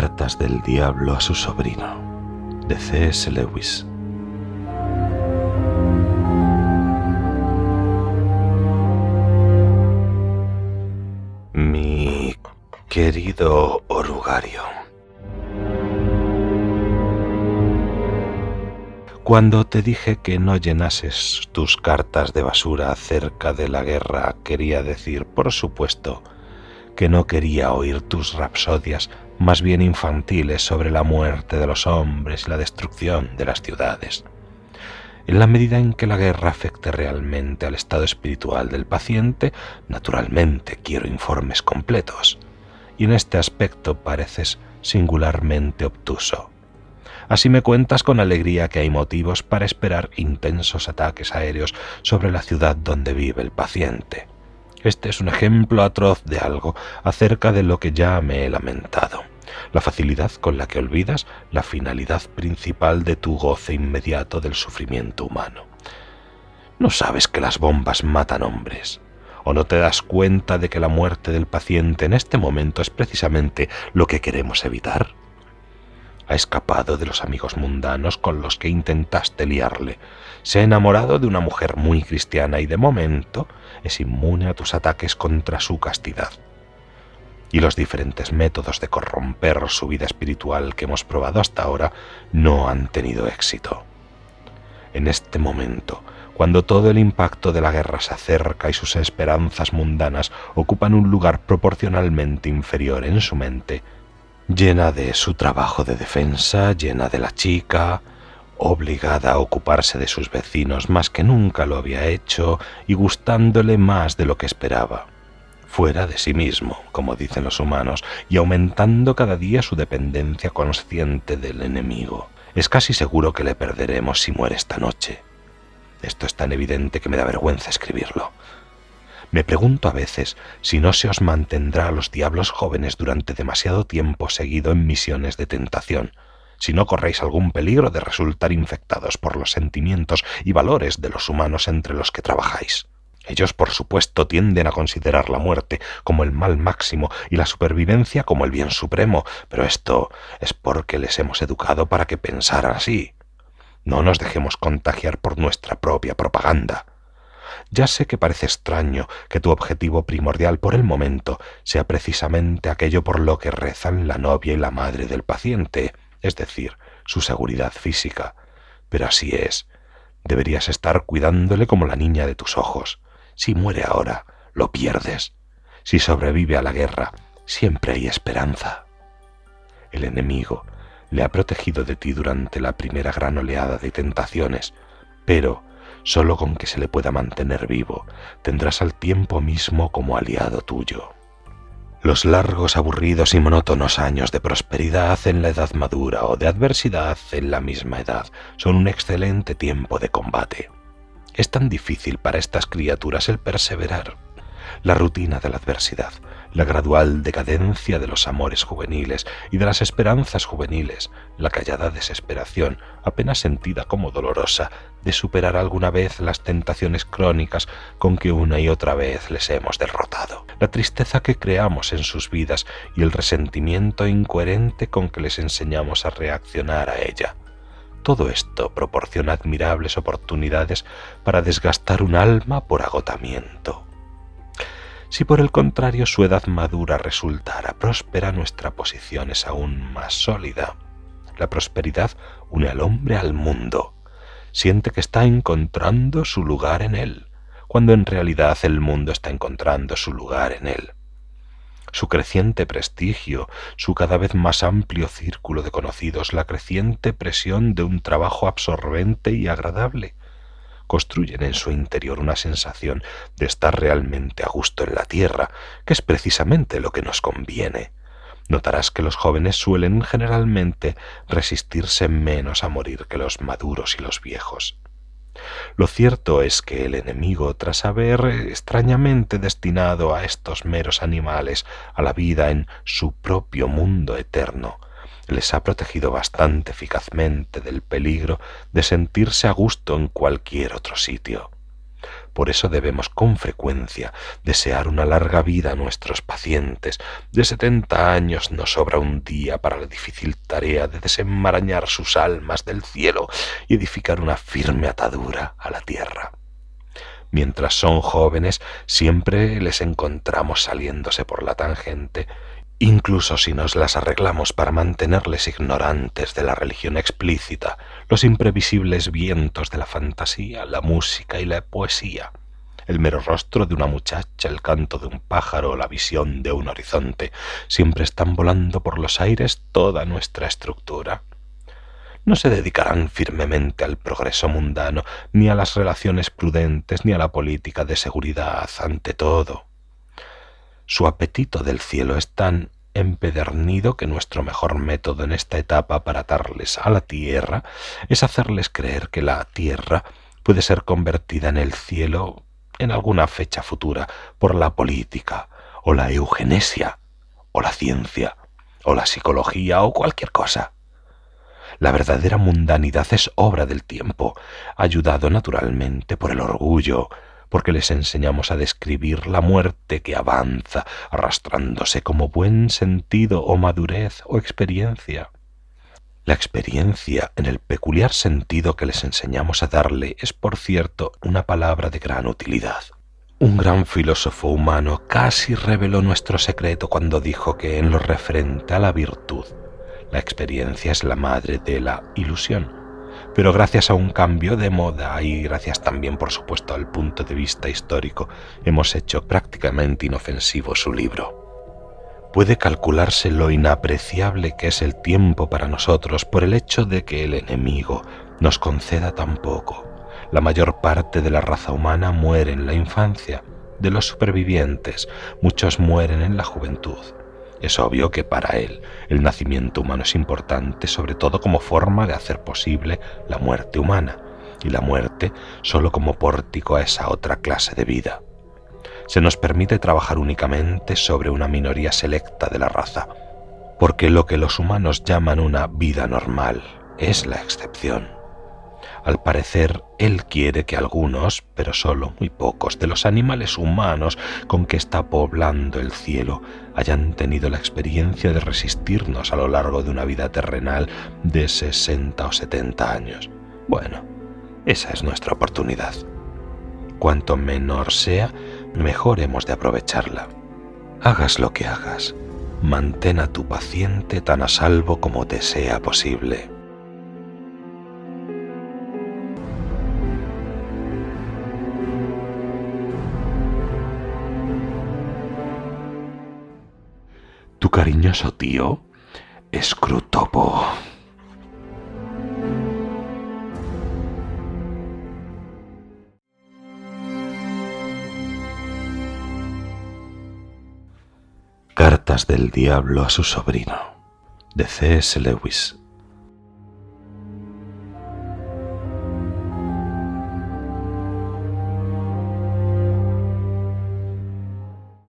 Cartas del Diablo a su sobrino, de C.S. Lewis. Mi querido orugario. Cuando te dije que no llenases tus cartas de basura acerca de la guerra, quería decir, por supuesto, que no quería oír tus rapsodias más bien infantiles sobre la muerte de los hombres y la destrucción de las ciudades. En la medida en que la guerra afecte realmente al estado espiritual del paciente, naturalmente quiero informes completos, y en este aspecto pareces singularmente obtuso. Así me cuentas con alegría que hay motivos para esperar intensos ataques aéreos sobre la ciudad donde vive el paciente. Este es un ejemplo atroz de algo acerca de lo que ya me he lamentado. La facilidad con la que olvidas la finalidad principal de tu goce inmediato del sufrimiento humano. ¿No sabes que las bombas matan hombres? ¿O no te das cuenta de que la muerte del paciente en este momento es precisamente lo que queremos evitar? Ha escapado de los amigos mundanos con los que intentaste liarle. Se ha enamorado de una mujer muy cristiana y de momento es inmune a tus ataques contra su castidad. Y los diferentes métodos de corromper su vida espiritual que hemos probado hasta ahora no han tenido éxito. En este momento, cuando todo el impacto de la guerra se acerca y sus esperanzas mundanas ocupan un lugar proporcionalmente inferior en su mente, llena de su trabajo de defensa, llena de la chica, obligada a ocuparse de sus vecinos más que nunca lo había hecho y gustándole más de lo que esperaba, fuera de sí mismo, como dicen los humanos, y aumentando cada día su dependencia consciente del enemigo. Es casi seguro que le perderemos si muere esta noche. Esto es tan evidente que me da vergüenza escribirlo. Me pregunto a veces si no se os mantendrá a los diablos jóvenes durante demasiado tiempo seguido en misiones de tentación, si no corréis algún peligro de resultar infectados por los sentimientos y valores de los humanos entre los que trabajáis. Ellos, por supuesto, tienden a considerar la muerte como el mal máximo y la supervivencia como el bien supremo, pero esto es porque les hemos educado para que pensaran así. No nos dejemos contagiar por nuestra propia propaganda. Ya sé que parece extraño que tu objetivo primordial por el momento sea precisamente aquello por lo que rezan la novia y la madre del paciente, es decir, su seguridad física. Pero así es. Deberías estar cuidándole como la niña de tus ojos. Si muere ahora, lo pierdes. Si sobrevive a la guerra, siempre hay esperanza. El enemigo le ha protegido de ti durante la primera gran oleada de tentaciones, pero solo con que se le pueda mantener vivo, tendrás al tiempo mismo como aliado tuyo. Los largos, aburridos y monótonos años de prosperidad en la edad madura o de adversidad en la misma edad son un excelente tiempo de combate. Es tan difícil para estas criaturas el perseverar. La rutina de la adversidad, la gradual decadencia de los amores juveniles y de las esperanzas juveniles, la callada desesperación, apenas sentida como dolorosa, de superar alguna vez las tentaciones crónicas con que una y otra vez les hemos derrotado, la tristeza que creamos en sus vidas y el resentimiento incoherente con que les enseñamos a reaccionar a ella. Todo esto proporciona admirables oportunidades para desgastar un alma por agotamiento. Si por el contrario su edad madura resultara próspera, nuestra posición es aún más sólida. La prosperidad une al hombre al mundo. Siente que está encontrando su lugar en él, cuando en realidad el mundo está encontrando su lugar en él. Su creciente prestigio, su cada vez más amplio círculo de conocidos, la creciente presión de un trabajo absorbente y agradable, construyen en su interior una sensación de estar realmente a gusto en la tierra, que es precisamente lo que nos conviene. Notarás que los jóvenes suelen generalmente resistirse menos a morir que los maduros y los viejos. Lo cierto es que el enemigo, tras haber extrañamente destinado a estos meros animales a la vida en su propio mundo eterno, les ha protegido bastante eficazmente del peligro de sentirse a gusto en cualquier otro sitio. Por eso debemos con frecuencia desear una larga vida a nuestros pacientes. De setenta años nos sobra un día para la difícil tarea de desenmarañar sus almas del cielo y edificar una firme atadura a la tierra. Mientras son jóvenes, siempre les encontramos saliéndose por la tangente Incluso si nos las arreglamos para mantenerles ignorantes de la religión explícita, los imprevisibles vientos de la fantasía, la música y la poesía, el mero rostro de una muchacha, el canto de un pájaro, la visión de un horizonte, siempre están volando por los aires toda nuestra estructura. No se dedicarán firmemente al progreso mundano, ni a las relaciones prudentes, ni a la política de seguridad, ante todo su apetito del cielo es tan empedernido que nuestro mejor método en esta etapa para atarles a la tierra es hacerles creer que la tierra puede ser convertida en el cielo en alguna fecha futura por la política o la eugenesia o la ciencia o la psicología o cualquier cosa. La verdadera mundanidad es obra del tiempo, ayudado naturalmente por el orgullo, porque les enseñamos a describir la muerte que avanza, arrastrándose como buen sentido o madurez o experiencia. La experiencia, en el peculiar sentido que les enseñamos a darle, es, por cierto, una palabra de gran utilidad. Un gran filósofo humano casi reveló nuestro secreto cuando dijo que en lo referente a la virtud, la experiencia es la madre de la ilusión pero gracias a un cambio de moda y gracias también, por supuesto, al punto de vista histórico, hemos hecho prácticamente inofensivo su libro. Puede calcularse lo inapreciable que es el tiempo para nosotros por el hecho de que el enemigo nos conceda tan poco. La mayor parte de la raza humana muere en la infancia. De los supervivientes, muchos mueren en la juventud. Es obvio que para él el nacimiento humano es importante sobre todo como forma de hacer posible la muerte humana y la muerte solo como pórtico a esa otra clase de vida. Se nos permite trabajar únicamente sobre una minoría selecta de la raza, porque lo que los humanos llaman una vida normal es la excepción. Al parecer, él quiere que algunos, pero solo muy pocos, de los animales humanos con que está poblando el cielo hayan tenido la experiencia de resistirnos a lo largo de una vida terrenal de 60 o 70 años. Bueno, esa es nuestra oportunidad. Cuanto menor sea, mejor hemos de aprovecharla. Hagas lo que hagas, mantén a tu paciente tan a salvo como te sea posible. Cariñoso tío, Scrutopo. Cartas del Diablo a su sobrino, de C.S. Lewis.